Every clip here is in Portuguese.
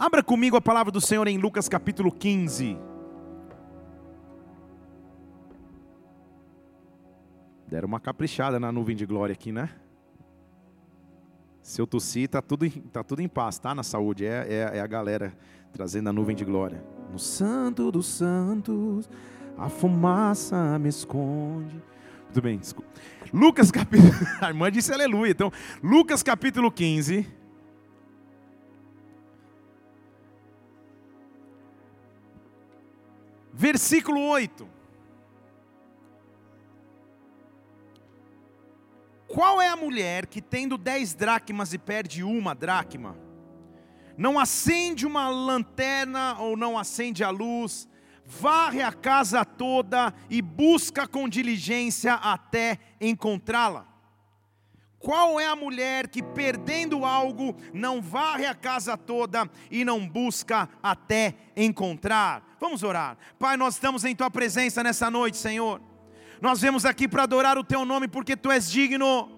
Abra comigo a palavra do Senhor em Lucas capítulo 15. Deram uma caprichada na nuvem de glória aqui, né? Se eu tossir, tá tudo, tá tudo em paz, tá? Na saúde. É, é, é a galera trazendo a nuvem de glória. No santo dos santos, a fumaça me esconde. Tudo bem, desculpa. Lucas capítulo. A irmã disse aleluia. Então, Lucas capítulo 15. Versículo 8. Qual é a mulher que, tendo dez dracmas e perde uma dracma, não acende uma lanterna ou não acende a luz, varre a casa toda e busca com diligência até encontrá-la? Qual é a mulher que, perdendo algo, não varre a casa toda e não busca até encontrar? Vamos orar. Pai, nós estamos em Tua presença nessa noite, Senhor. Nós vemos aqui para adorar o Teu nome porque Tu és digno,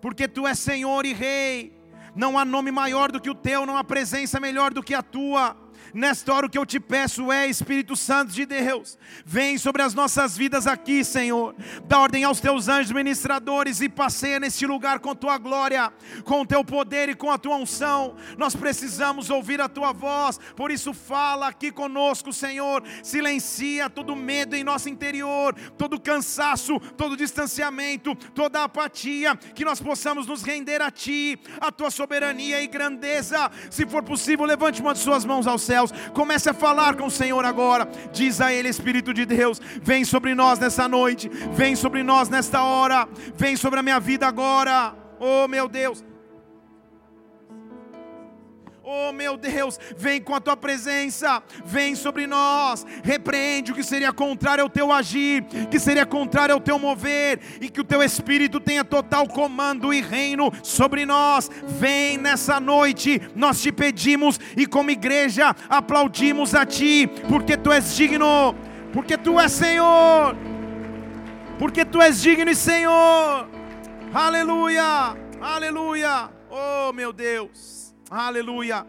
porque Tu és Senhor e Rei. Não há nome maior do que o Teu, não há presença melhor do que a Tua. Nesta hora o que eu te peço é, Espírito Santo de Deus, vem sobre as nossas vidas aqui, Senhor. Dá ordem aos teus anjos ministradores e passeia neste lugar com tua glória, com o teu poder e com a tua unção. Nós precisamos ouvir a tua voz, por isso fala aqui conosco, Senhor. Silencia todo medo em nosso interior, todo cansaço, todo distanciamento, toda apatia, que nós possamos nos render a ti, a tua soberania e grandeza. Se for possível, levante uma de suas mãos aos céus céus. Comece a falar com o Senhor agora. Diz a Ele, Espírito de Deus: vem sobre nós nessa noite, vem sobre nós nesta hora, vem sobre a minha vida agora. Oh meu Deus, Oh meu Deus, vem com a tua presença, vem sobre nós, repreende o que seria contrário ao teu agir, que seria contrário ao teu mover, e que o teu espírito tenha total comando e reino sobre nós. Vem nessa noite, nós te pedimos e como igreja aplaudimos a ti, porque tu és digno, porque tu és Senhor, porque tu és digno e Senhor. Aleluia, aleluia. Oh meu Deus. Aleluia.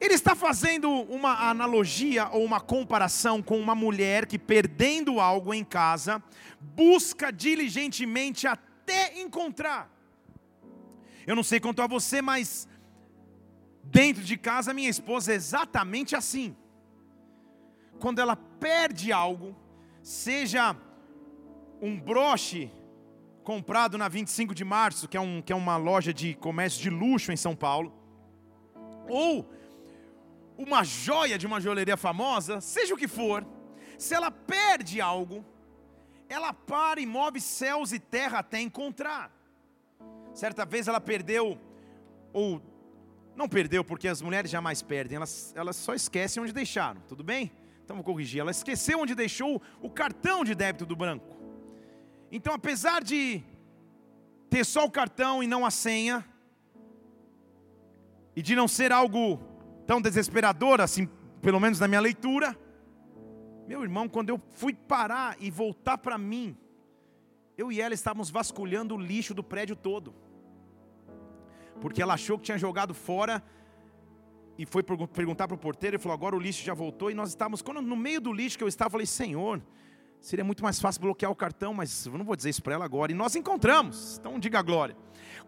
Ele está fazendo uma analogia ou uma comparação com uma mulher que, perdendo algo em casa, busca diligentemente até encontrar. Eu não sei quanto a você, mas dentro de casa, minha esposa é exatamente assim. Quando ela perde algo, seja um broche comprado na 25 de março, que é, um, que é uma loja de comércio de luxo em São Paulo, ou uma joia de uma joalheria famosa, seja o que for, se ela perde algo, ela para e move céus e terra até encontrar. Certa vez ela perdeu, ou não perdeu, porque as mulheres jamais perdem, elas, elas só esquecem onde deixaram, tudo bem? Então vou corrigir. Ela esqueceu onde deixou o cartão de débito do banco. Então, apesar de ter só o cartão e não a senha, e de não ser algo tão desesperador, assim, pelo menos na minha leitura, meu irmão, quando eu fui parar e voltar para mim, eu e ela estávamos vasculhando o lixo do prédio todo, porque ela achou que tinha jogado fora e foi perguntar para o porteiro e falou: agora o lixo já voltou. E nós estávamos, quando no meio do lixo que eu estava, eu falei: Senhor, Seria muito mais fácil bloquear o cartão, mas eu não vou dizer isso para ela agora. E nós encontramos, então diga a glória.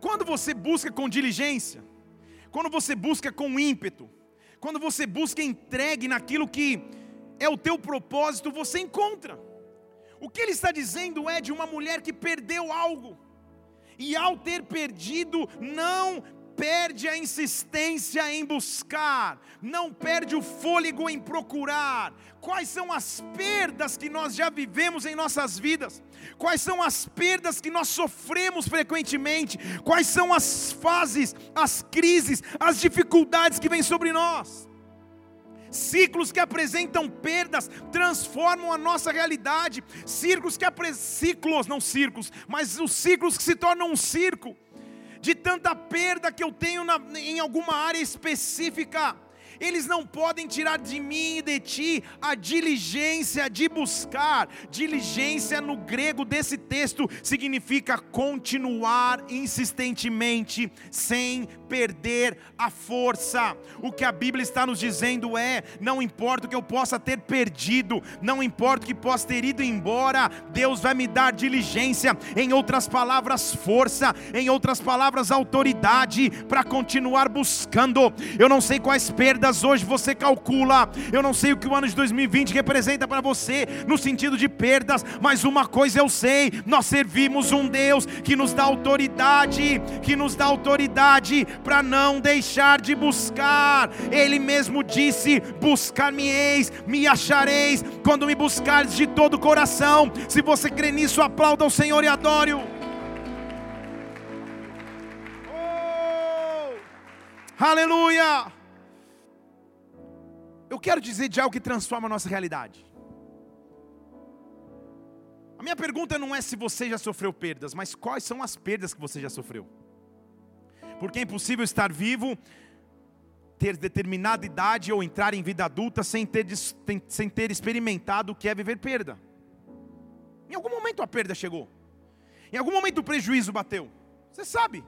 Quando você busca com diligência, quando você busca com ímpeto, quando você busca entregue naquilo que é o teu propósito, você encontra. O que ele está dizendo é de uma mulher que perdeu algo, e ao ter perdido, não perde a insistência em buscar, não perde o fôlego em procurar. Quais são as perdas que nós já vivemos em nossas vidas? Quais são as perdas que nós sofremos frequentemente? Quais são as fases, as crises, as dificuldades que vêm sobre nós? Ciclos que apresentam perdas transformam a nossa realidade. Círculos que apresentam ciclos, não círculos, mas os ciclos que se tornam um circo de tanta perda que eu tenho na, em alguma área específica. Eles não podem tirar de mim e de ti a diligência de buscar. Diligência no grego desse texto significa continuar insistentemente, sem perder a força. O que a Bíblia está nos dizendo é: não importa o que eu possa ter perdido, não importa o que possa ter ido embora, Deus vai me dar diligência, em outras palavras, força, em outras palavras, autoridade para continuar buscando. Eu não sei quais perdas hoje você calcula. Eu não sei o que o ano de 2020 representa para você no sentido de perdas, mas uma coisa eu sei: nós servimos um Deus que nos dá autoridade, que nos dá autoridade para não deixar de buscar. Ele mesmo disse: Buscar-me-eis, me achareis, quando me buscares de todo o coração. Se você crê nisso, aplauda o Senhor e adore-o. Oh! Aleluia! Eu quero dizer de algo que transforma a nossa realidade. A minha pergunta não é se você já sofreu perdas, mas quais são as perdas que você já sofreu. Porque é impossível estar vivo, ter determinada idade ou entrar em vida adulta sem ter, sem ter experimentado o que é viver perda. Em algum momento a perda chegou. Em algum momento o prejuízo bateu. Você sabe.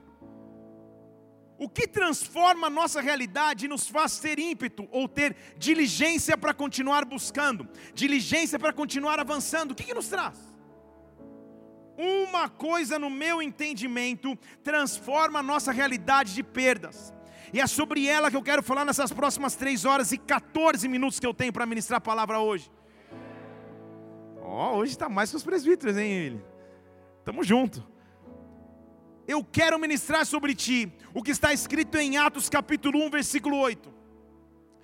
O que transforma a nossa realidade e nos faz ter ímpeto ou ter diligência para continuar buscando, diligência para continuar avançando, o que, que nos traz? Uma coisa no meu entendimento transforma a nossa realidade de perdas. E é sobre ela que eu quero falar nessas próximas 3 horas e 14 minutos que eu tenho para ministrar a palavra hoje. Ó, oh, hoje está mais que os presbíteros, hein, ele? Tamo junto eu quero ministrar sobre ti o que está escrito em Atos capítulo 1, versículo 8.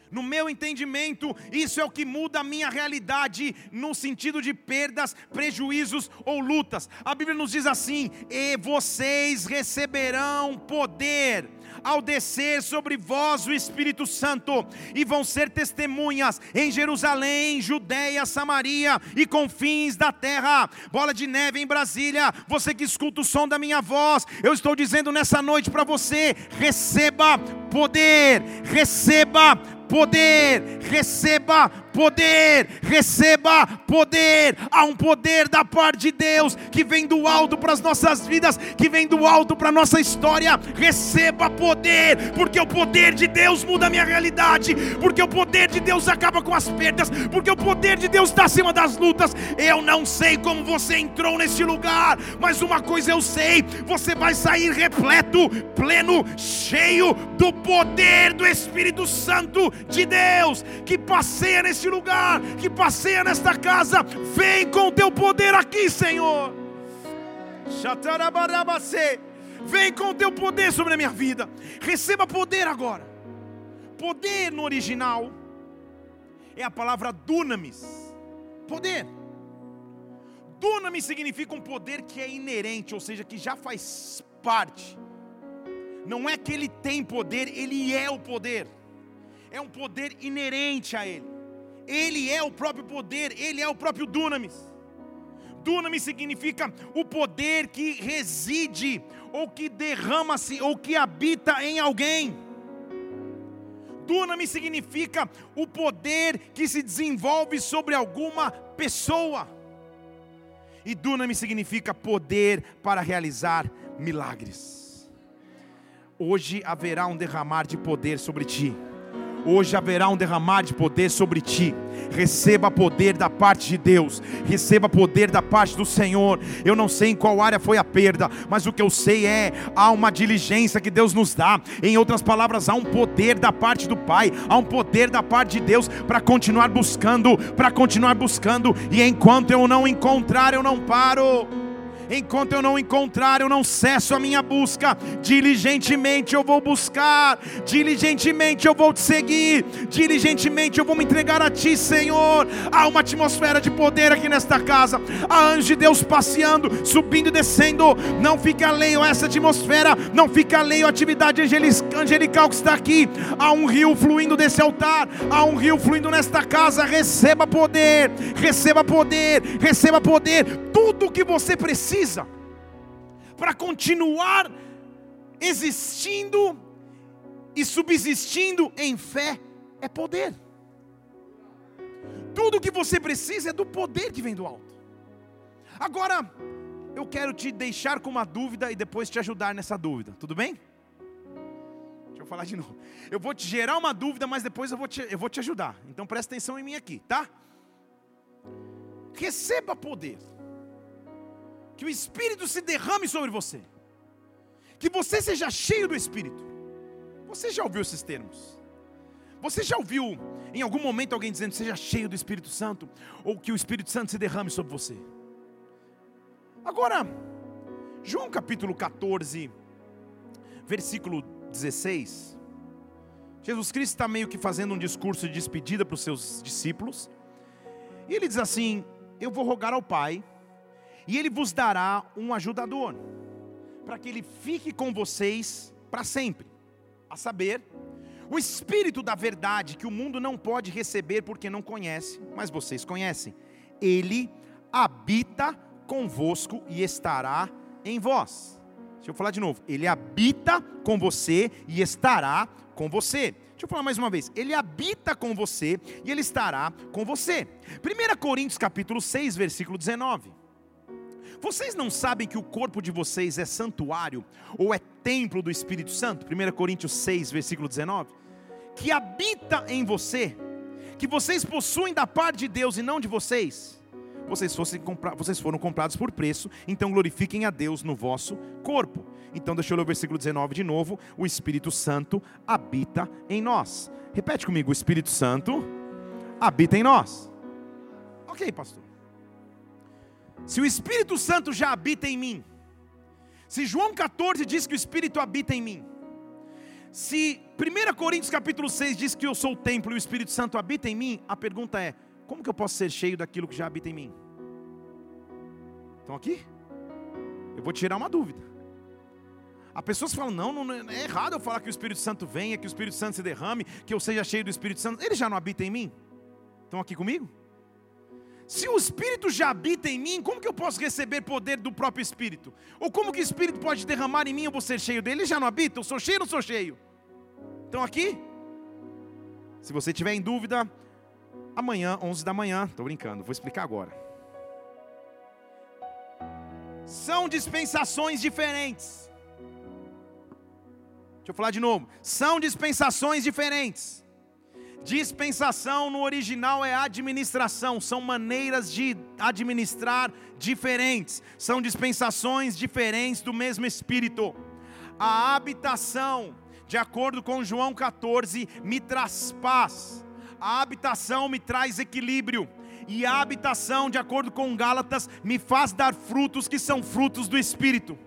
No meu entendimento, isso é o que muda a minha realidade no sentido de perdas, prejuízos ou lutas. A Bíblia nos diz assim: "E vocês receberão poder ao descer sobre vós o Espírito Santo, e vão ser testemunhas em Jerusalém, Judéia, Samaria e confins da terra. Bola de neve em Brasília, você que escuta o som da minha voz, eu estou dizendo nessa noite para você: receba poder, receba poder, receba poder, receba poder. Há um poder da parte de Deus que vem do alto para as nossas vidas, que vem do alto para a nossa história. Receba poder, porque o poder de Deus muda a minha realidade, porque o poder de Deus acaba com as perdas, porque o poder de Deus está acima das lutas. Eu não sei como você entrou nesse lugar, mas uma coisa eu sei: você vai sair repleto, pleno, cheio do poder do Espírito Santo de Deus que passeia nesse neste lugar, que passeia nesta casa, vem com o teu poder aqui, Senhor. Vem com o teu poder sobre a minha vida. Receba poder agora. Poder no original é a palavra dunamis. Poder. Dunamis significa um poder que é inerente, ou seja, que já faz parte. Não é que ele tem poder, ele é o poder. É um poder inerente a ele. Ele é o próprio poder, Ele é o próprio Dunamis. Dunamis significa o poder que reside, ou que derrama-se, ou que habita em alguém. Dunamis significa o poder que se desenvolve sobre alguma pessoa. E Dunamis significa poder para realizar milagres. Hoje haverá um derramar de poder sobre ti hoje haverá um derramar de poder sobre ti. Receba poder da parte de Deus, receba poder da parte do Senhor. Eu não sei em qual área foi a perda, mas o que eu sei é há uma diligência que Deus nos dá. Em outras palavras, há um poder da parte do Pai, há um poder da parte de Deus para continuar buscando, para continuar buscando, e enquanto eu não encontrar, eu não paro. Enquanto eu não encontrar, eu não cesso a minha busca. Diligentemente eu vou buscar, diligentemente eu vou te seguir, diligentemente eu vou me entregar a ti, Senhor. Há uma atmosfera de poder aqui nesta casa. Há anjos de Deus passeando, subindo e descendo. Não fica alheio a essa atmosfera, não fica alheio à atividade angelical que está aqui. Há um rio fluindo desse altar, há um rio fluindo nesta casa. Receba poder, receba poder, receba poder. Tudo o que você precisa precisa para continuar existindo e subsistindo em fé é poder. Tudo que você precisa é do poder que vem do alto. Agora, eu quero te deixar com uma dúvida e depois te ajudar nessa dúvida, tudo bem? Deixa eu falar de novo. Eu vou te gerar uma dúvida, mas depois eu vou te, eu vou te ajudar. Então presta atenção em mim aqui, tá? Receba poder. Que o Espírito se derrame sobre você. Que você seja cheio do Espírito. Você já ouviu esses termos? Você já ouviu em algum momento alguém dizendo seja cheio do Espírito Santo? Ou que o Espírito Santo se derrame sobre você? Agora, João capítulo 14, versículo 16. Jesus Cristo está meio que fazendo um discurso de despedida para os seus discípulos. E ele diz assim: Eu vou rogar ao Pai, e ele vos dará um ajudador, para que ele fique com vocês para sempre. A saber, o Espírito da verdade que o mundo não pode receber porque não conhece, mas vocês conhecem. Ele habita convosco e estará em vós. Deixa eu falar de novo. Ele habita com você e estará com você. Deixa eu falar mais uma vez. Ele habita com você e ele estará com você. 1 Coríntios capítulo 6, versículo 19. Vocês não sabem que o corpo de vocês é santuário ou é templo do Espírito Santo? 1 Coríntios 6, versículo 19. Que habita em você, que vocês possuem da parte de Deus e não de vocês vocês, fossem compra vocês foram comprados por preço, então glorifiquem a Deus no vosso corpo. Então, deixa eu ler o versículo 19 de novo: o Espírito Santo habita em nós. Repete comigo: o Espírito Santo habita em nós. Ok, pastor. Se o Espírito Santo já habita em mim, se João 14 diz que o Espírito habita em mim, se 1 Coríntios capítulo 6 diz que eu sou o templo e o Espírito Santo habita em mim, a pergunta é: como que eu posso ser cheio daquilo que já habita em mim? Estão aqui? Eu vou tirar uma dúvida. Há pessoas que falam: não, não, é errado eu falar que o Espírito Santo venha, que o Espírito Santo se derrame, que eu seja cheio do Espírito Santo. Ele já não habita em mim? Estão aqui comigo? Se o Espírito já habita em mim, como que eu posso receber poder do próprio Espírito? Ou como que o Espírito pode derramar em mim eu vou ser cheio dele? Ele já não habita? Eu sou cheio ou não sou cheio? Estão aqui? Se você tiver em dúvida, Amanhã, 11 da manhã, estou brincando, vou explicar agora. São dispensações diferentes. Deixa eu falar de novo. São dispensações diferentes. Dispensação no original é administração, são maneiras de administrar diferentes, são dispensações diferentes do mesmo Espírito. A habitação, de acordo com João 14, me traz paz a habitação me traz equilíbrio, e a habitação, de acordo com Gálatas, me faz dar frutos que são frutos do Espírito.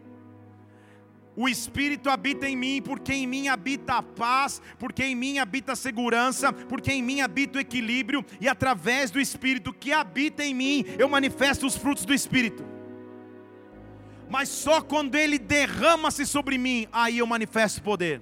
O Espírito habita em mim, porque em mim habita a paz, porque em mim habita a segurança, porque em mim habita o equilíbrio, e através do Espírito que habita em mim, eu manifesto os frutos do Espírito. Mas só quando Ele derrama-se sobre mim, aí eu manifesto poder.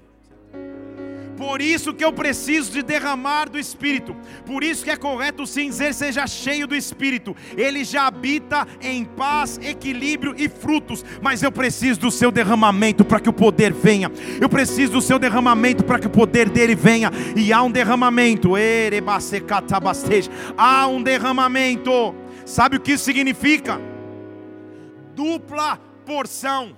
Por isso que eu preciso de derramar do Espírito. Por isso que é correto sim dizer seja cheio do Espírito. Ele já habita em paz, equilíbrio e frutos. Mas eu preciso do seu derramamento para que o poder venha. Eu preciso do seu derramamento para que o poder dele venha. E há um derramamento. Há um derramamento. Sabe o que isso significa? Dupla porção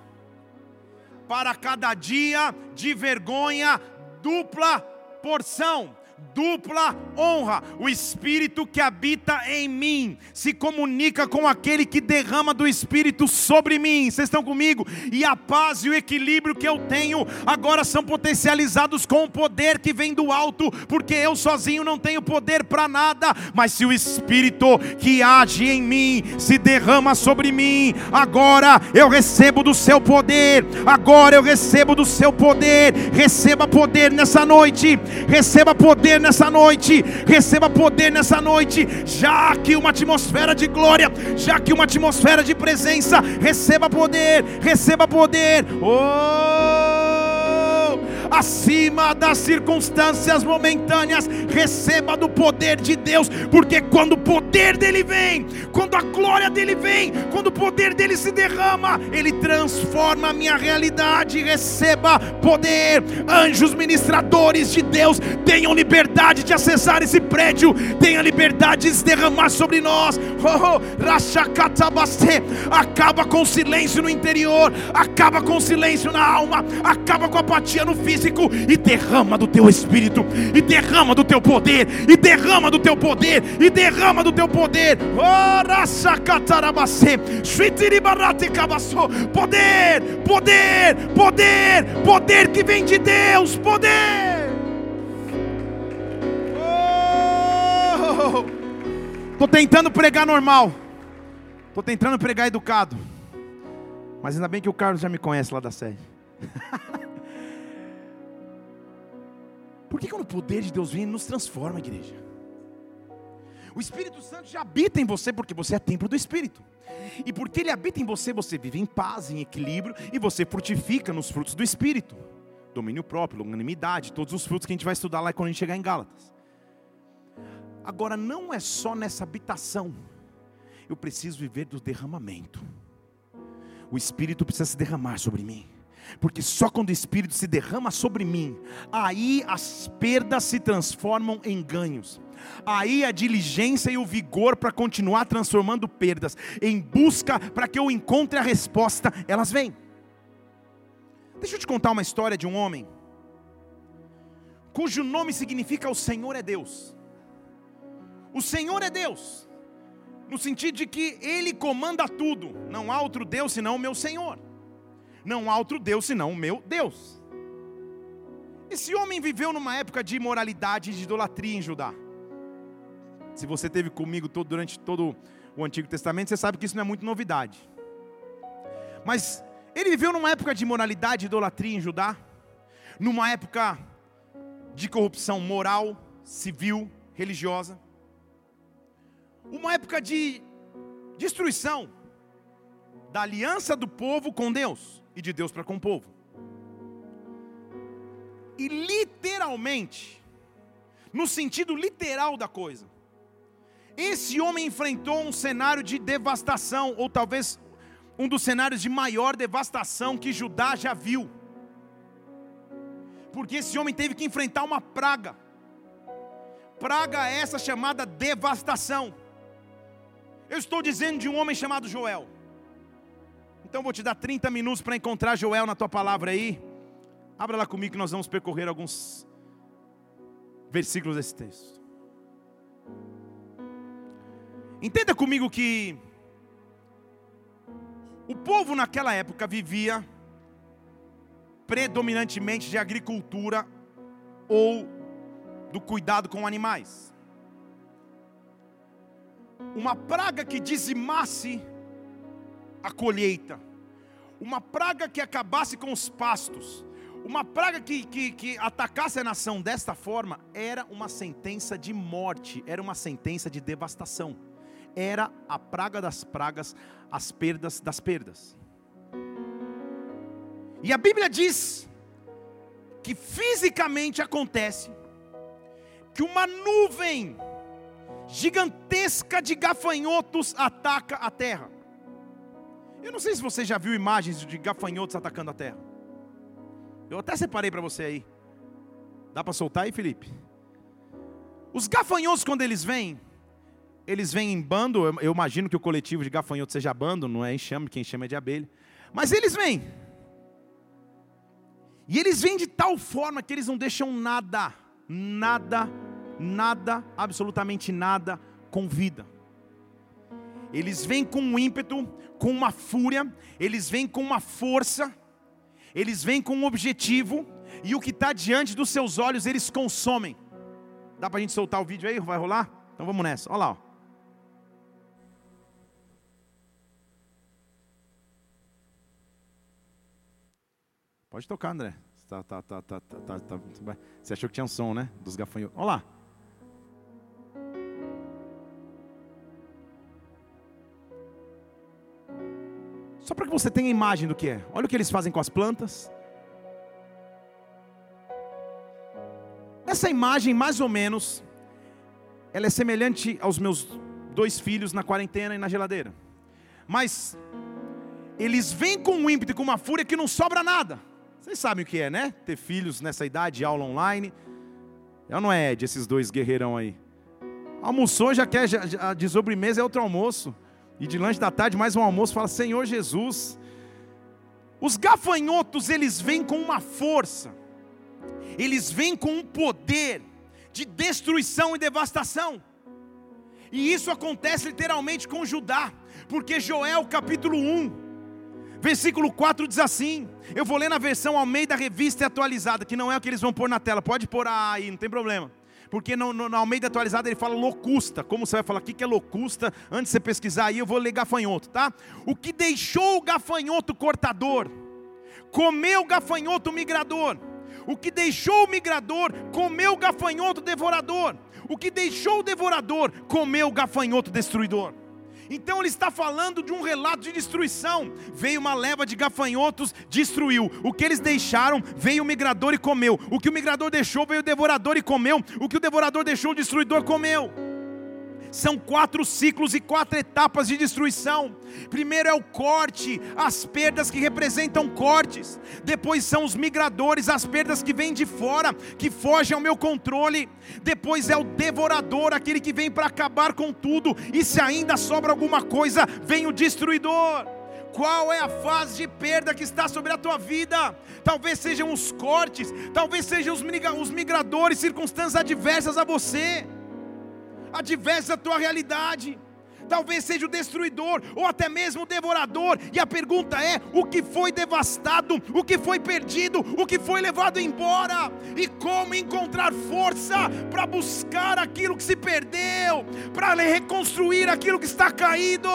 para cada dia de vergonha dupla porção dupla honra. O Espírito que habita em mim se comunica com aquele que derrama do Espírito sobre mim. Vocês estão comigo? E a paz e o equilíbrio que eu tenho agora são potencializados com o poder que vem do alto, porque eu sozinho não tenho poder para nada. Mas se o Espírito que age em mim se derrama sobre mim, agora eu recebo do seu poder. Agora eu recebo do seu poder. Receba poder nessa noite. Receba poder nessa noite, receba poder nessa noite, já que uma atmosfera de glória, já que uma atmosfera de presença, receba poder, receba poder. Oh! Acima das circunstâncias momentâneas. Receba do poder de Deus, porque quando o poder dele vem, quando a glória dele vem, quando o poder dele se derrama, ele transforma a minha realidade. Receba poder, anjos ministradores de Deus, tenham liberdade de acessar esse prédio, tenham liberdade de se derramar sobre nós. Oh, oh, acaba com o silêncio no interior, acaba com o silêncio na alma, acaba com a apatia no físico e derrama do teu espírito, e derrama do teu poder, e derrama do teu poder, e derrama do teu poder. Poder, poder, poder, poder que vem de Deus, poder. Estou oh, tentando pregar normal. Estou tentando pregar educado. Mas ainda bem que o Carlos já me conhece lá da sede. Por que quando o poder de Deus vem, ele nos transforma, igreja? O Espírito Santo já habita em você porque você é templo do Espírito. E porque ele habita em você, você vive em paz, em equilíbrio e você frutifica nos frutos do Espírito. Domínio próprio, longanimidade, todos os frutos que a gente vai estudar lá quando a gente chegar em Gálatas. Agora, não é só nessa habitação. Eu preciso viver do derramamento. O Espírito precisa se derramar sobre mim porque só quando o Espírito se derrama sobre mim, aí as perdas se transformam em ganhos. Aí a diligência e o vigor para continuar transformando perdas em busca para que eu encontre a resposta, elas vêm. Deixa eu te contar uma história de um homem cujo nome significa o Senhor é Deus. O Senhor é Deus, no sentido de que Ele comanda tudo, não há outro Deus senão o meu Senhor. Não há outro Deus senão o meu Deus. Esse homem viveu numa época de imoralidade e de idolatria em Judá. Se você teve comigo todo, durante todo o Antigo Testamento, você sabe que isso não é muito novidade. Mas ele viveu numa época de imoralidade e idolatria em Judá, numa época de corrupção moral, civil, religiosa, uma época de destruição da aliança do povo com Deus e de Deus para com o povo. E literalmente, no sentido literal da coisa, esse homem enfrentou um cenário de devastação, ou talvez um dos cenários de maior devastação que Judá já viu. Porque esse homem teve que enfrentar uma praga. Praga essa chamada devastação. Eu estou dizendo de um homem chamado Joel. Então vou te dar 30 minutos para encontrar Joel na tua palavra aí. Abra lá comigo que nós vamos percorrer alguns versículos desse texto. Entenda comigo que o povo naquela época vivia predominantemente de agricultura ou do cuidado com animais. Uma praga que dizimasse a colheita, uma praga que acabasse com os pastos, uma praga que, que, que, atacasse a nação desta forma, era uma sentença de morte, era uma sentença de devastação, era a praga das pragas, as perdas das perdas. E a Bíblia diz que fisicamente acontece que uma nuvem gigantesca de gafanhotos ataca a terra. Eu não sei se você já viu imagens de gafanhotos atacando a terra. Eu até separei para você aí. Dá para soltar aí, Felipe? Os gafanhotos, quando eles vêm, eles vêm em bando. Eu, imagino que o coletivo de gafanhotos seja bando, não é enxame, quem chama é de abelha. Mas eles vêm. E eles vêm de tal forma que eles não deixam nada, nada, nada, absolutamente nada com vida. Eles vêm com um ímpeto, com uma fúria, eles vêm com uma força, eles vêm com um objetivo, e o que está diante dos seus olhos eles consomem. Dá para a gente soltar o vídeo aí? Vai rolar? Então vamos nessa, olha lá. Ó. Pode tocar, André. Tá, tá, tá, tá, tá, tá, Você achou que tinha um som, né? Dos gafanhotos. Olha lá. Só para que você tenha imagem do que é. Olha o que eles fazem com as plantas. essa imagem, mais ou menos, ela é semelhante aos meus dois filhos na quarentena e na geladeira. Mas eles vêm com um ímpeto e com uma fúria que não sobra nada. Vocês sabem o que é, né? Ter filhos nessa idade, aula online. Eu não é Ed, esses dois guerreirão aí. Almoçou, já quer, já, já, é outro almoço. E de lanche da tarde, mais um almoço, fala, Senhor Jesus. Os gafanhotos, eles vêm com uma força. Eles vêm com um poder de destruição e devastação. E isso acontece literalmente com Judá. Porque Joel capítulo 1, versículo 4 diz assim: Eu vou ler na versão ao meio da revista atualizada, que não é o que eles vão pôr na tela, pode pôr aí, não tem problema. Porque no, no, no Almeida atualizada ele fala locusta. Como você vai falar o que é locusta? Antes de você pesquisar aí, eu vou ler gafanhoto, tá? O que deixou o gafanhoto cortador, comeu o gafanhoto migrador. O que deixou o migrador, comeu o gafanhoto devorador. O que deixou o devorador, comeu o gafanhoto destruidor. Então ele está falando de um relato de destruição. Veio uma leva de gafanhotos, destruiu. O que eles deixaram, veio o migrador e comeu. O que o migrador deixou, veio o devorador e comeu. O que o devorador deixou, o destruidor comeu. São quatro ciclos e quatro etapas de destruição. Primeiro é o corte, as perdas que representam cortes. Depois são os migradores, as perdas que vêm de fora, que fogem ao meu controle. Depois é o devorador, aquele que vem para acabar com tudo. E se ainda sobra alguma coisa, vem o destruidor. Qual é a fase de perda que está sobre a tua vida? Talvez sejam os cortes, talvez sejam os migradores, circunstâncias adversas a você adversa à tua realidade. Talvez seja o destruidor ou até mesmo o devorador. E a pergunta é: o que foi devastado, o que foi perdido, o que foi levado embora? E como encontrar força para buscar aquilo que se perdeu, para reconstruir aquilo que está caído?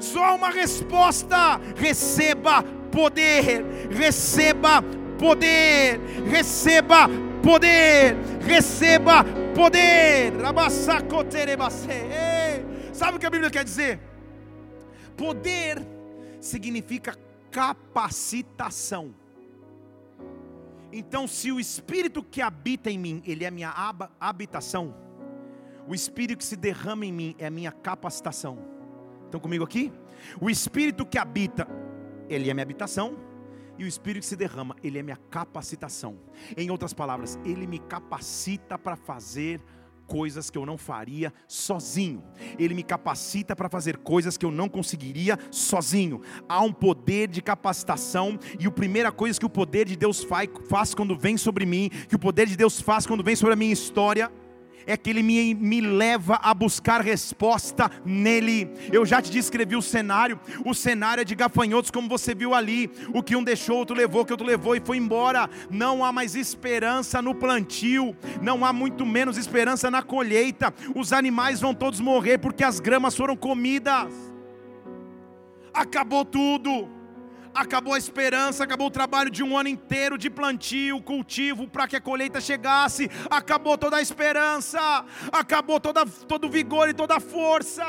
Só uma resposta: receba poder, receba poder, receba poder, receba poder. Sabe o que a Bíblia quer dizer? Poder significa capacitação. Então, se o Espírito que habita em mim, ele é minha habitação, o Espírito que se derrama em mim é a minha capacitação. Estão comigo aqui? O Espírito que habita, ele é minha habitação e o Espírito se derrama, ele é minha capacitação. Em outras palavras, ele me capacita para fazer coisas que eu não faria sozinho. Ele me capacita para fazer coisas que eu não conseguiria sozinho. Há um poder de capacitação e a primeira coisa que o poder de Deus faz quando vem sobre mim, que o poder de Deus faz quando vem sobre a minha história, é que Ele me, me leva a buscar resposta nele. Eu já te descrevi o cenário, o cenário é de gafanhotos, como você viu ali. O que um deixou, outro levou, o que outro levou e foi embora. Não há mais esperança no plantio, não há muito menos esperança na colheita. Os animais vão todos morrer porque as gramas foram comidas. Acabou tudo acabou a esperança, acabou o trabalho de um ano inteiro de plantio, cultivo, para que a colheita chegasse, acabou toda a esperança, acabou toda, todo o vigor e toda a força.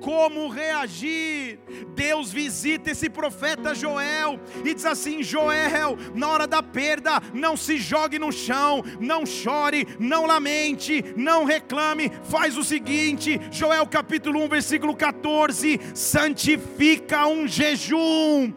Como reagir? Deus visita esse profeta Joel e diz assim: Joel, na hora da perda, não se jogue no chão, não chore, não lamente, não reclame, faz o seguinte, Joel capítulo 1, versículo 14: santifica um jejum,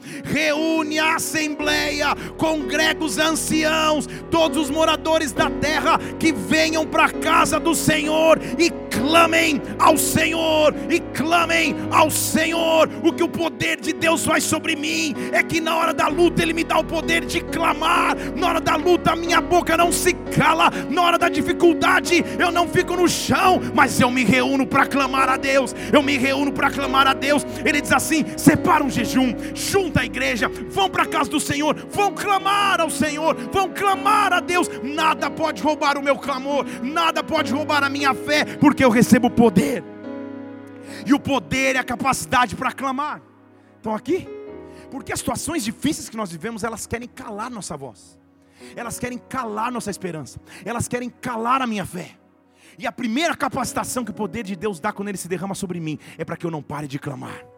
reúne a assembleia, congrega os anciãos, todos os moradores da terra que venham para a casa do Senhor e clamem ao Senhor, e clamem ao Senhor. O que o poder de Deus faz sobre mim é que na hora da luta Ele me dá o poder de clamar, na hora da luta a minha boca não se cala, na hora da dificuldade eu não fico no chão, mas eu me reúno para clamar a Deus, eu me reúno para clamar a Deus. Ele diz assim: separa um jejum, junta a igreja igreja, vão para a casa do Senhor, vão clamar ao Senhor, vão clamar a Deus. Nada pode roubar o meu clamor, nada pode roubar a minha fé, porque eu recebo poder. E o poder é a capacidade para clamar. Estão aqui? Porque as situações difíceis que nós vivemos, elas querem calar nossa voz. Elas querem calar nossa esperança. Elas querem calar a minha fé. E a primeira capacitação que o poder de Deus dá quando ele se derrama sobre mim é para que eu não pare de clamar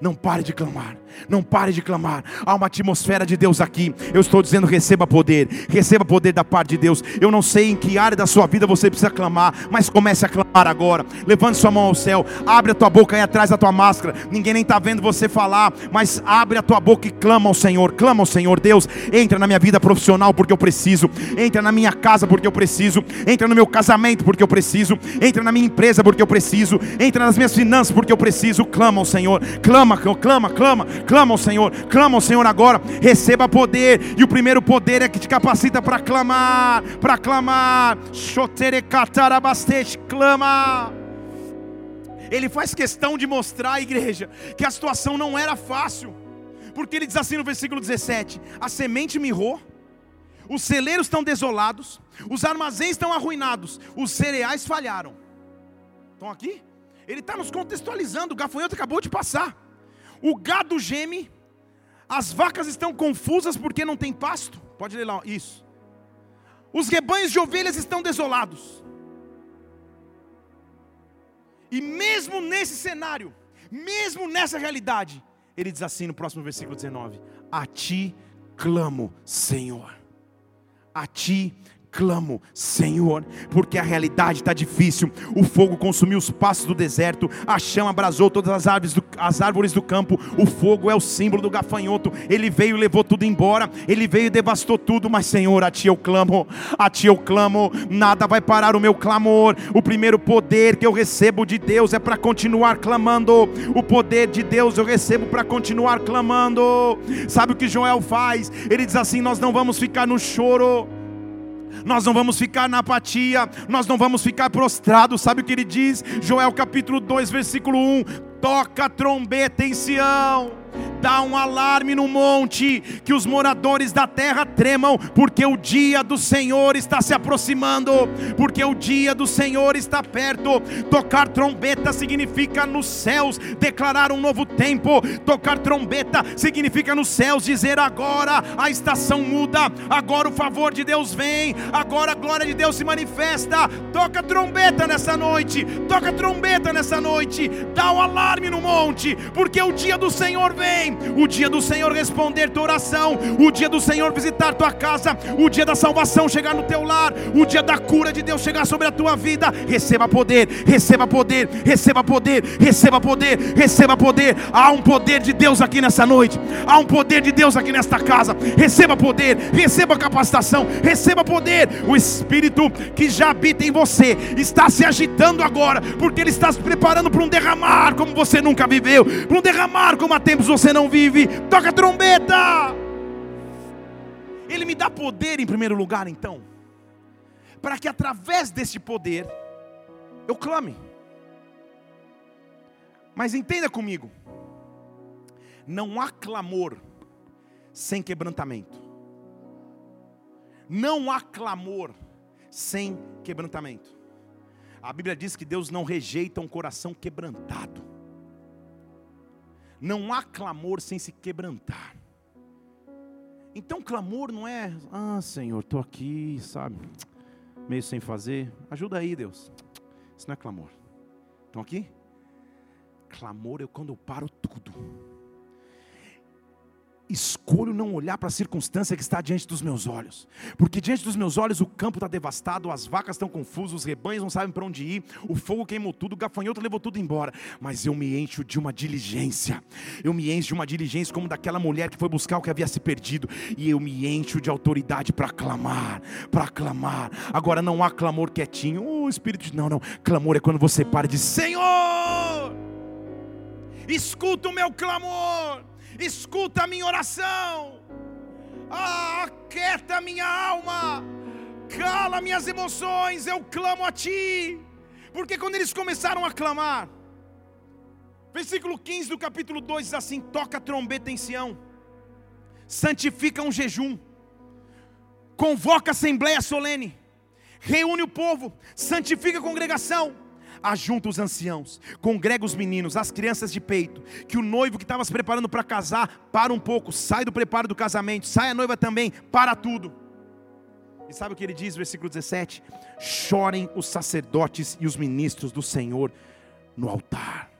Não pare de clamar. Não pare de clamar. Há uma atmosfera de Deus aqui. Eu estou dizendo: receba poder. Receba poder da parte de Deus. Eu não sei em que área da sua vida você precisa clamar, mas comece a clamar agora. Levante sua mão ao céu. Abre a tua boca aí atrás da tua máscara. Ninguém nem está vendo você falar, mas abre a tua boca e clama ao Senhor. Clama ao Senhor. Deus, entra na minha vida profissional porque eu preciso. Entra na minha casa porque eu preciso. Entra no meu casamento porque eu preciso. Entra na minha empresa porque eu preciso. Entra nas minhas finanças porque eu preciso. Clama ao Senhor. Clama, clama, clama clama ao Senhor, clama ao Senhor agora, receba poder, e o primeiro poder é que te capacita para clamar, para clamar, clama. Ele faz questão de mostrar à igreja que a situação não era fácil, porque ele diz assim no versículo 17: a semente mirrou, os celeiros estão desolados, os armazéns estão arruinados, os cereais falharam. Estão aqui? Ele está nos contextualizando, o gafanhoto acabou de passar o gado geme, as vacas estão confusas porque não tem pasto. Pode ler lá, isso. Os rebanhos de ovelhas estão desolados. E mesmo nesse cenário, mesmo nessa realidade, ele diz assim no próximo versículo 19: A ti clamo, Senhor. A ti clamo, Senhor, porque a realidade está difícil. O fogo consumiu os pastos do deserto, a chama abrasou todas as árvores, do, as árvores do campo. O fogo é o símbolo do gafanhoto. Ele veio e levou tudo embora. Ele veio e devastou tudo. Mas, Senhor, a Ti eu clamo, a Ti eu clamo. Nada vai parar o meu clamor. O primeiro poder que eu recebo de Deus é para continuar clamando. O poder de Deus eu recebo para continuar clamando. Sabe o que Joel faz? Ele diz assim: Nós não vamos ficar no choro nós não vamos ficar na apatia, nós não vamos ficar prostrados. Sabe o que ele diz? Joel capítulo 2, versículo 1: Toca trombeta em Sião dá um alarme no monte, que os moradores da terra tremam, porque o dia do Senhor está se aproximando, porque o dia do Senhor está perto. Tocar trombeta significa nos céus declarar um novo tempo, tocar trombeta significa nos céus dizer agora a estação muda, agora o favor de Deus vem, agora a glória de Deus se manifesta. Toca trombeta nessa noite, toca trombeta nessa noite, dá um alarme no monte, porque o dia do Senhor vem o dia do Senhor responder tua oração, o dia do Senhor visitar tua casa, o dia da salvação chegar no teu lar, o dia da cura de Deus chegar sobre a tua vida. Receba poder, receba poder, receba poder, receba poder, receba poder. Há um poder de Deus aqui nessa noite, há um poder de Deus aqui nesta casa. Receba poder, receba capacitação, receba poder. O Espírito que já habita em você está se agitando agora, porque Ele está se preparando para um derramar como você nunca viveu, para um derramar como há tempos você não não vive, toca trombeta. Ele me dá poder em primeiro lugar, então, para que através desse poder eu clame. Mas entenda comigo, não há clamor sem quebrantamento. Não há clamor sem quebrantamento. A Bíblia diz que Deus não rejeita um coração quebrantado. Não há clamor sem se quebrantar. Então, clamor não é, ah, Senhor, estou aqui, sabe, meio sem fazer. Ajuda aí, Deus. Isso não é clamor. Estão aqui? Clamor é quando eu paro tudo escolho não olhar para a circunstância que está diante dos meus olhos, porque diante dos meus olhos o campo está devastado, as vacas estão confusas, os rebanhos não sabem para onde ir, o fogo queimou tudo, o gafanhoto levou tudo embora, mas eu me encho de uma diligência, eu me encho de uma diligência como daquela mulher que foi buscar o que havia se perdido, e eu me encho de autoridade para clamar, para clamar. Agora não há clamor quietinho, oh, Espírito de não, não, clamor é quando você para e diz: Senhor, escuta o meu clamor escuta a minha oração, ah, aquieta minha alma, cala minhas emoções, eu clamo a Ti, porque quando eles começaram a clamar, versículo 15 do capítulo 2 diz assim: toca trombeta em Sião, santifica um jejum, convoca assembleia solene, reúne o povo, santifica a congregação, ajunta os anciãos, congrega os meninos, as crianças de peito, que o noivo que estava se preparando para casar, para um pouco, sai do preparo do casamento, sai a noiva também, para tudo. E sabe o que ele diz, versículo 17? Chorem os sacerdotes e os ministros do Senhor no altar.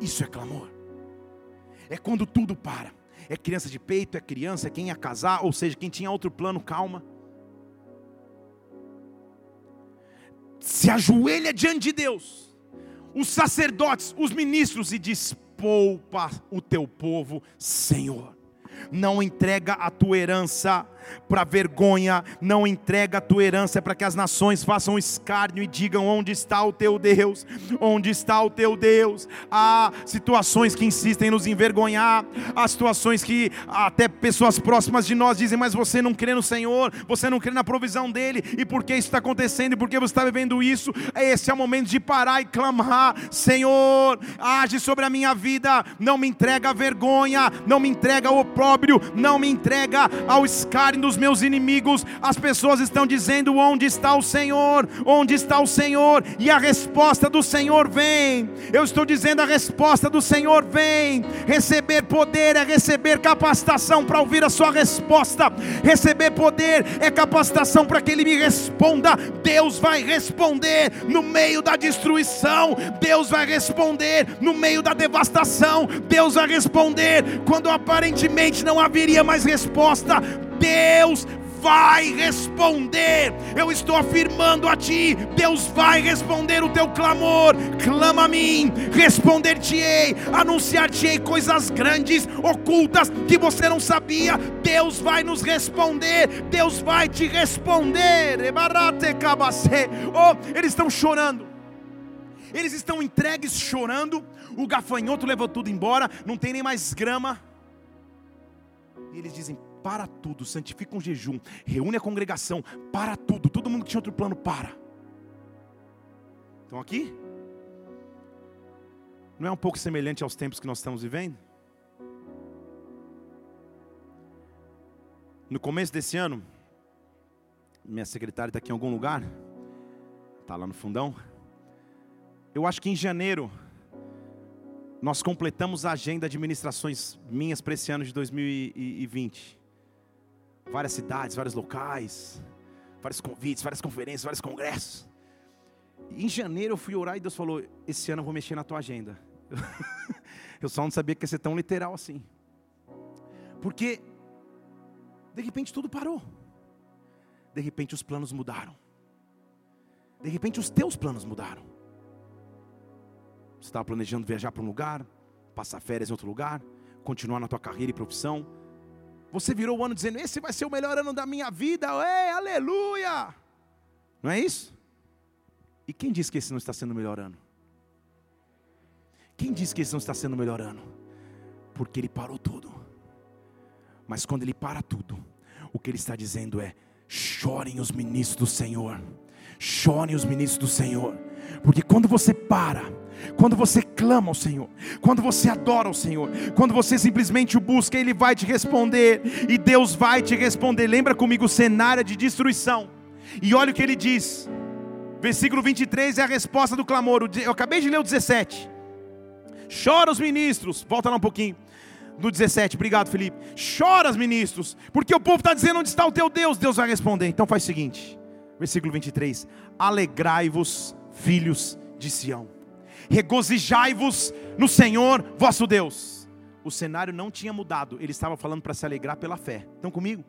Isso é clamor. É quando tudo para. É criança de peito, é criança, é quem ia casar, ou seja, quem tinha outro plano, calma. Se ajoelha diante de Deus, os sacerdotes, os ministros, e diz: poupa o teu povo, Senhor. Não entrega a tua herança para vergonha, não entrega a tua herança para que as nações façam escárnio e digam: onde está o teu Deus? Onde está o teu Deus? Há situações que insistem em nos envergonhar, há situações que até pessoas próximas de nós dizem: mas você não crê no Senhor, você não crê na provisão dEle, e por que isso está acontecendo, e por que você está vivendo isso? Esse é o momento de parar e clamar: Senhor, age sobre a minha vida, não me entrega a vergonha, não me entrega ao opróbrio, não me entrega ao escárnio dos meus inimigos, as pessoas estão dizendo: onde está o Senhor? Onde está o Senhor? E a resposta do Senhor vem. Eu estou dizendo: a resposta do Senhor vem. Receber poder é receber capacitação para ouvir a sua resposta. Receber poder é capacitação para que Ele me responda. Deus vai responder no meio da destruição. Deus vai responder no meio da devastação. Deus vai responder quando aparentemente não haveria mais resposta. Deus vai responder. Eu estou afirmando a ti: Deus vai responder o teu clamor. Clama a mim, responder-te-ei, anunciar-te-ei coisas grandes, ocultas que você não sabia. Deus vai nos responder. Deus vai te responder. Oh, eles estão chorando. Eles estão entregues chorando. O gafanhoto levou tudo embora. Não tem nem mais grama. E eles dizem: para tudo, santifica um jejum, reúne a congregação, para tudo, todo mundo que tinha outro plano, para. Estão aqui? Não é um pouco semelhante aos tempos que nós estamos vivendo? No começo desse ano, minha secretária está aqui em algum lugar, está lá no fundão. Eu acho que em janeiro, nós completamos a agenda de administrações minhas para esse ano de 2020 várias cidades, vários locais, vários convites, várias conferências, vários congressos. E em janeiro eu fui orar e Deus falou: Esse ano eu vou mexer na tua agenda. eu só não sabia que ia ser tão literal assim. Porque, de repente, tudo parou. De repente, os planos mudaram. De repente, os teus planos mudaram. Você estava planejando viajar para um lugar, passar férias em outro lugar, continuar na tua carreira e profissão você virou o ano dizendo: Esse vai ser o melhor ano da minha vida, ei, aleluia! Não é isso? E quem disse que esse não está sendo o melhor ano? Quem disse que esse não está sendo o melhor ano? Porque ele parou tudo. Mas quando ele para tudo, o que ele está dizendo é: chorem os ministros do Senhor, chorem os ministros do Senhor, porque quando você para, quando você clama ao Senhor, quando você adora ao Senhor, quando você simplesmente o busca, Ele vai te responder, e Deus vai te responder. Lembra comigo o cenário de destruição, e olha o que ele diz, versículo 23 é a resposta do clamor. Eu acabei de ler o 17. Chora os ministros, volta lá um pouquinho. No 17, obrigado Felipe. Chora os ministros, porque o povo está dizendo onde está o teu Deus. Deus vai responder. Então faz o seguinte, versículo 23: Alegrai-vos, filhos de Sião regozijai-vos no Senhor vosso Deus. O cenário não tinha mudado, ele estava falando para se alegrar pela fé. Estão comigo?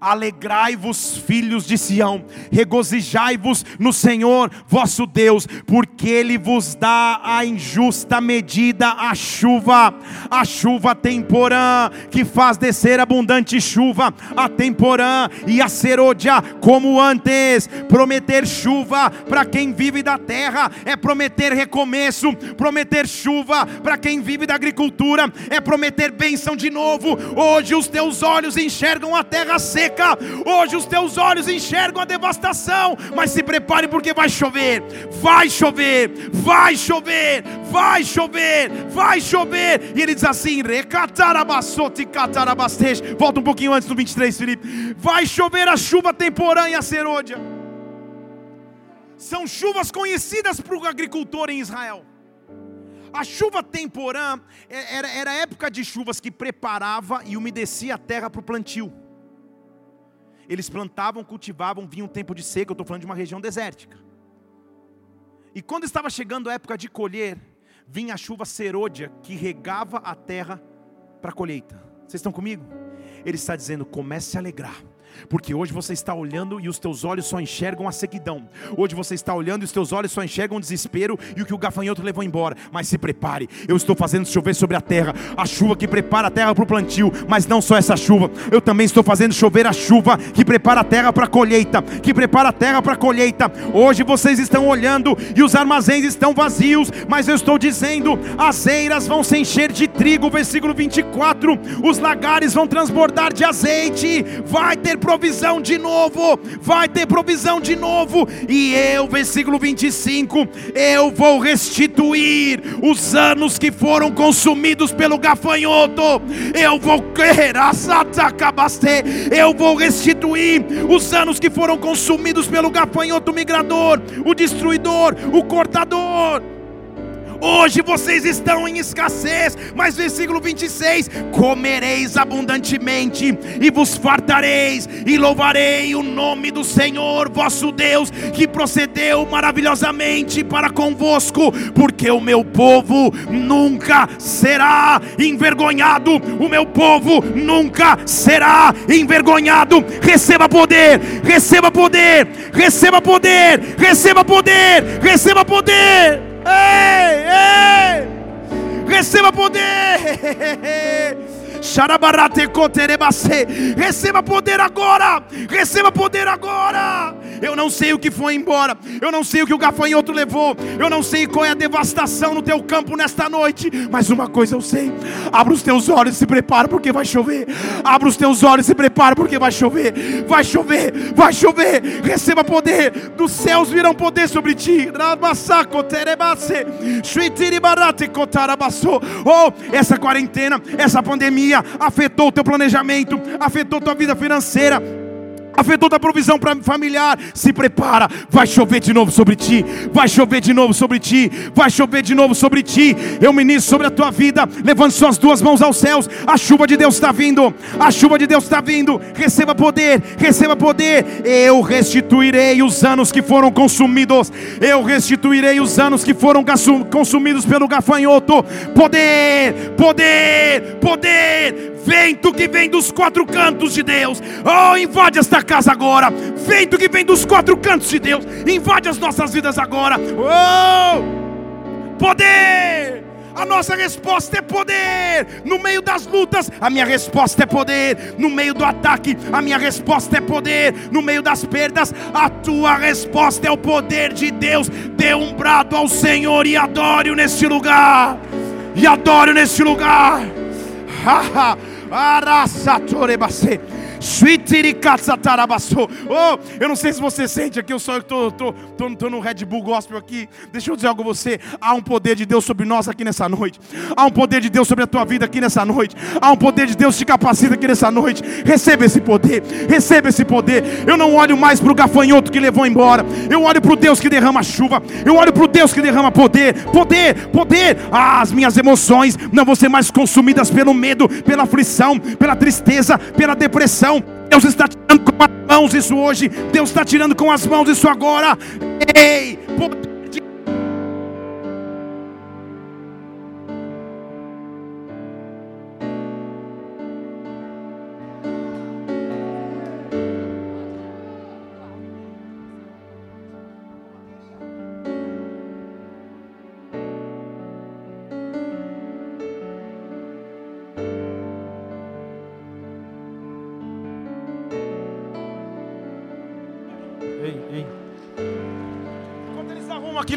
Alegrai-vos, filhos de Sião, regozijai-vos no Senhor vosso Deus, porque Ele vos dá a injusta medida a chuva, a chuva temporã, que faz descer abundante chuva, a temporã e a serôdia, como antes. Prometer chuva para quem vive da terra é prometer recomeço, prometer chuva para quem vive da agricultura é prometer bênção de novo. Hoje os teus olhos enxergam a terra seca. Hoje os teus olhos enxergam a devastação, mas se prepare porque vai chover, vai chover, vai chover, vai chover, vai chover. E ele diz assim: Volta um pouquinho antes do 23, Felipe. Vai chover a chuva temporã e a serôdia. São chuvas conhecidas para o agricultor em Israel. A chuva temporã é, era, era época de chuvas que preparava e umedecia a terra para o plantio. Eles plantavam, cultivavam, vinha um tempo de seca, eu estou falando de uma região desértica. E quando estava chegando a época de colher, vinha a chuva serôdia que regava a terra para a colheita. Vocês estão comigo? Ele está dizendo: comece a alegrar porque hoje você está olhando e os teus olhos só enxergam a sequidão. Hoje você está olhando e os teus olhos só enxergam o desespero e o que o gafanhoto levou embora. Mas se prepare, eu estou fazendo chover sobre a terra, a chuva que prepara a terra para o plantio, mas não só essa chuva, eu também estou fazendo chover a chuva que prepara a terra para a colheita, que prepara a terra para a colheita. Hoje vocês estão olhando e os armazéns estão vazios, mas eu estou dizendo: as eiras vão se encher de trigo, versículo 24, os lagares vão transbordar de azeite, vai ter provisão de novo, vai ter provisão de novo, e eu, versículo 25, eu vou restituir os anos que foram consumidos pelo gafanhoto, eu vou eu vou restituir os anos que foram consumidos pelo gafanhoto migrador, o destruidor, o cortador. Hoje vocês estão em escassez, mas versículo 26: comereis abundantemente e vos fartareis, e louvarei o nome do Senhor vosso Deus, que procedeu maravilhosamente para convosco, porque o meu povo nunca será envergonhado, o meu povo nunca será envergonhado. Receba poder, receba poder, receba poder, receba poder, receba poder. Ei, ei! Receba poder! Receba poder agora. Receba poder agora. Eu não sei o que foi embora. Eu não sei o que o gafanhoto levou. Eu não sei qual é a devastação no teu campo nesta noite. Mas uma coisa eu sei. Abra os teus olhos e se prepara porque vai chover. Abra os teus olhos e se prepara porque vai chover. Vai chover. Vai chover. Receba poder. Dos céus virão poder sobre ti. Oh, essa quarentena, essa pandemia pandemia afetou o teu planejamento, afetou tua vida financeira, afetou tua provisão familiar, se prepara, vai chover de novo sobre ti, vai chover de novo sobre ti, vai chover de novo sobre ti. Eu ministro sobre a tua vida, levante suas duas mãos aos céus. A chuva de Deus está vindo, a chuva de Deus está vindo. Receba poder, receba poder. Eu restituirei os anos que foram consumidos, eu restituirei os anos que foram consumidos pelo gafanhoto. Poder, poder, poder vento que vem dos quatro cantos de Deus, oh, invade esta casa agora, vento que vem dos quatro cantos de Deus, invade as nossas vidas agora, oh, poder. A nossa resposta é poder. No meio das lutas, a minha resposta é poder. No meio do ataque, a minha resposta é poder. No meio das perdas, a tua resposta é o poder de Deus. Dê um brado ao Senhor e adore-o neste lugar. E adore-o neste lugar. Arasa base. Oh, eu não sei se você sente aqui, eu só estou no Red Bull Gospel aqui. Deixa eu dizer algo a você. Há um poder de Deus sobre nós aqui nessa noite. Há um poder de Deus sobre a tua vida aqui nessa noite. Há um poder de Deus que te capacita aqui nessa noite. Receba esse poder. Receba esse poder. Eu não olho mais para o gafanhoto que levou embora. Eu olho para o Deus que derrama chuva. Eu olho para o Deus que derrama poder. Poder, poder. Ah, as minhas emoções não vão ser mais consumidas pelo medo, pela aflição, pela tristeza, pela depressão Deus está tirando com as mãos isso hoje. Deus está tirando com as mãos isso agora. Ei, aqui,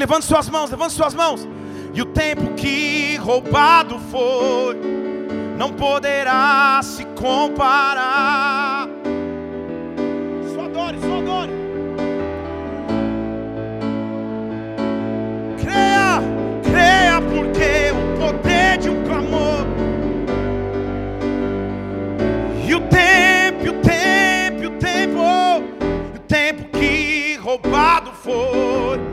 levante suas mãos, levante suas mãos. E o tempo que roubado foi, não poderá se comparar. Só adore, só adore. Creia, creia, porque o poder de um clamor. E o tempo, o tempo, o tempo, o tempo que roubado foi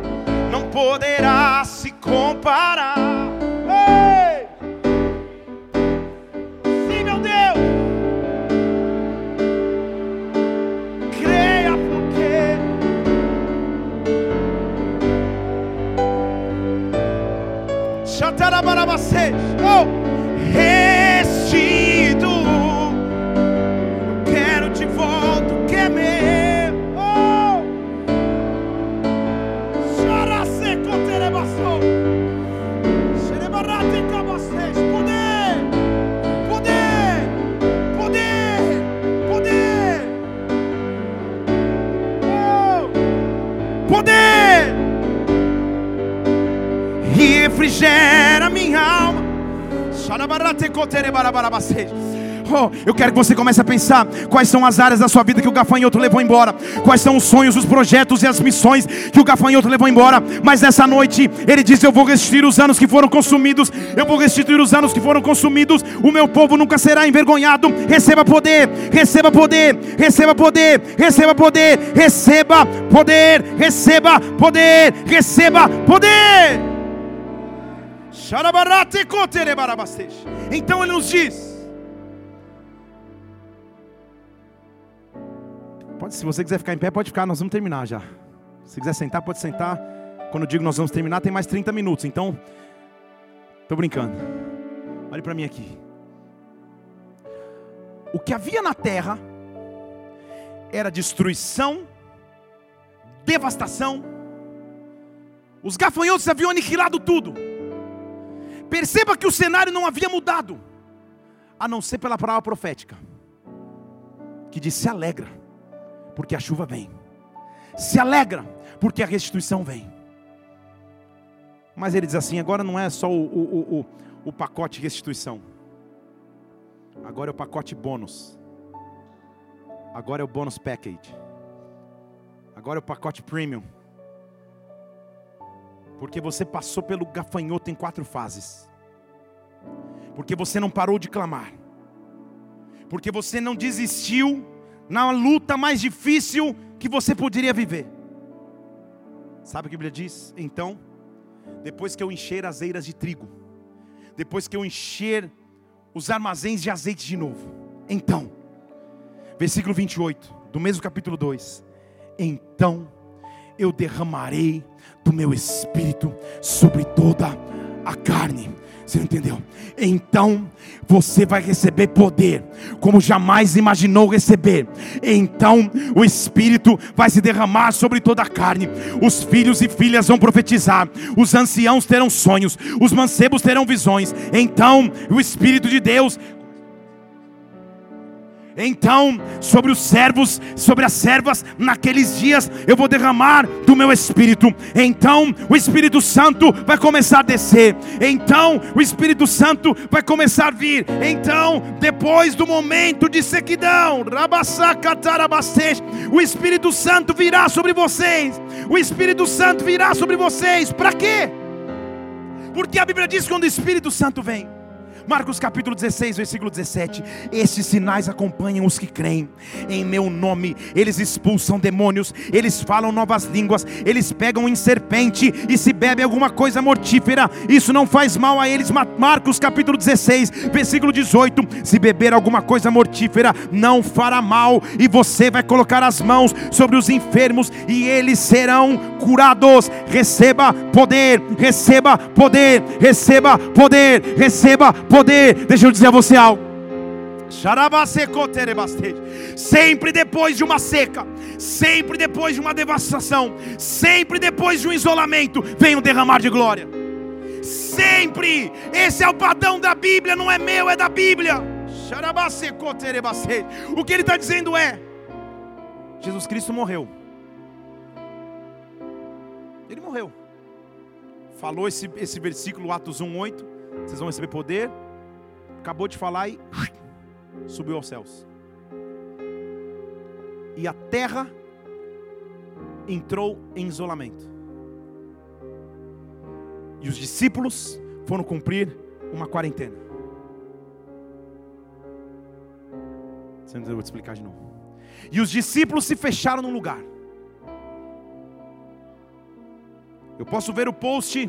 poderá se comparar. Eu quero que você comece a pensar quais são as áreas da sua vida que o gafanhoto levou embora, quais são os sonhos, os projetos e as missões que o gafanhoto levou embora. Mas nessa noite ele diz: Eu vou restituir os anos que foram consumidos, eu vou restituir os anos que foram consumidos. O meu povo nunca será envergonhado. Receba poder, receba poder, receba poder, receba poder, receba poder, receba poder, receba poder. Então ele nos diz. Se você quiser ficar em pé, pode ficar, nós vamos terminar já. Se quiser sentar, pode sentar. Quando eu digo nós vamos terminar, tem mais 30 minutos. Então, estou brincando. Olhe para mim aqui. O que havia na terra era destruição, devastação. Os gafanhotos haviam aniquilado tudo. Perceba que o cenário não havia mudado, a não ser pela palavra profética, que diz: se alegra, porque a chuva vem, se alegra, porque a restituição vem. Mas ele diz assim: agora não é só o, o, o, o pacote restituição, agora é o pacote bônus, agora é o bônus package, agora é o pacote premium porque você passou pelo gafanhoto em quatro fases. Porque você não parou de clamar. Porque você não desistiu na luta mais difícil que você poderia viver. Sabe o que a Bíblia diz? Então, depois que eu encher as eiras de trigo, depois que eu encher os armazéns de azeite de novo, então, versículo 28, do mesmo capítulo 2: Então eu derramarei do meu espírito sobre toda a carne. Você não entendeu? Então você vai receber poder como jamais imaginou receber. Então o Espírito vai se derramar sobre toda a carne. Os filhos e filhas vão profetizar. Os anciãos terão sonhos. Os mancebos terão visões. Então o Espírito de Deus então, sobre os servos, sobre as servas, naqueles dias eu vou derramar do meu espírito. Então, o Espírito Santo vai começar a descer. Então, o Espírito Santo vai começar a vir. Então, depois do momento de sequidão, o Espírito Santo virá sobre vocês. O Espírito Santo virá sobre vocês. Para quê? Porque a Bíblia diz que quando o Espírito Santo vem, Marcos capítulo 16, versículo 17. Esses sinais acompanham os que creem. Em meu nome, eles expulsam demônios, eles falam novas línguas, eles pegam em serpente e se bebem alguma coisa mortífera, isso não faz mal a eles. Marcos capítulo 16, versículo 18. Se beber alguma coisa mortífera, não fará mal, e você vai colocar as mãos sobre os enfermos e eles serão curados. Receba poder, receba poder, receba poder, receba poder. Deixa eu dizer a você algo. Sempre depois de uma seca, sempre depois de uma devastação, sempre depois de um isolamento, vem um derramar de glória. Sempre, esse é o padrão da Bíblia, não é meu, é da Bíblia. O que ele está dizendo é: Jesus Cristo morreu. Ele morreu. Falou esse, esse versículo, Atos 1,8. Vocês vão receber poder acabou de falar e subiu aos céus. E a terra entrou em isolamento. E os discípulos foram cumprir uma quarentena. Não vou te explicar de novo. E os discípulos se fecharam num lugar. Eu posso ver o post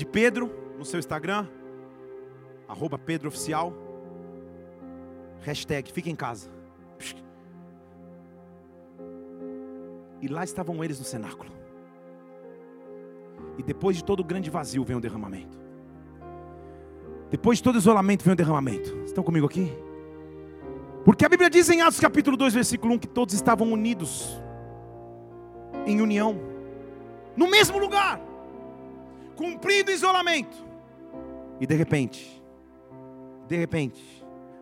de Pedro no seu Instagram arroba Pedro Oficial, hashtag fica em casa. E lá estavam eles no cenáculo. E depois de todo o grande vazio vem o derramamento. Depois de todo isolamento vem o derramamento. Estão comigo aqui? Porque a Bíblia diz em Atos capítulo 2, versículo 1 que todos estavam unidos em união, no mesmo lugar, cumprindo isolamento. E de repente, de repente,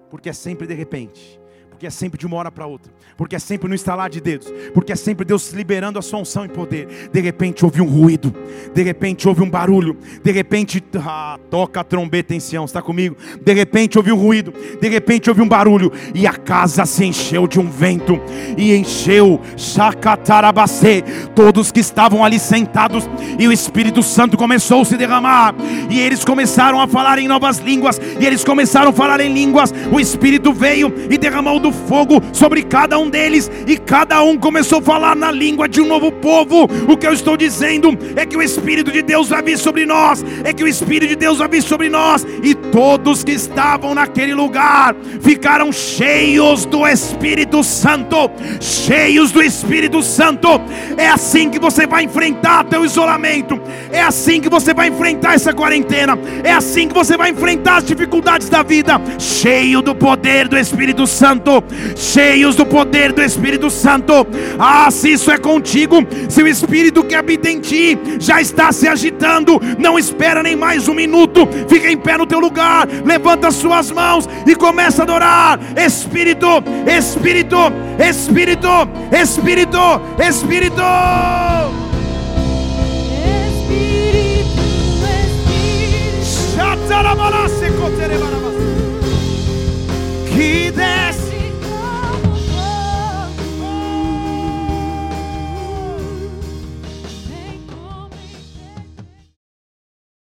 porque é sempre de repente, porque é sempre de uma hora para outra, porque é sempre no estalar de dedos, porque é sempre Deus liberando a sua unção e poder. De repente houve um ruído, de repente houve um barulho, de repente ah, toca a trombeta em Sião, está comigo? De repente houve um ruído, de repente houve um barulho. E a casa se encheu de um vento. E encheu. Chacatarabacê, todos que estavam ali sentados. E o Espírito Santo começou a se derramar. E eles começaram a falar em novas línguas. E eles começaram a falar em línguas. O Espírito veio e derramou do do fogo sobre cada um deles, e cada um começou a falar na língua de um novo povo. O que eu estou dizendo é que o Espírito de Deus vai vir sobre nós, é que o Espírito de Deus vai vir sobre nós, e todos que estavam naquele lugar ficaram cheios do Espírito Santo, cheios do Espírito Santo. É assim que você vai enfrentar teu isolamento, é assim que você vai enfrentar essa quarentena, é assim que você vai enfrentar as dificuldades da vida, cheio do poder do Espírito Santo cheios do poder do Espírito Santo. Ah, se isso é contigo, se o Espírito que habita em ti já está se agitando, não espera nem mais um minuto, fica em pé no teu lugar, levanta as suas mãos e começa a adorar. Espírito, Espírito, Espírito, Espírito, Espírito. Que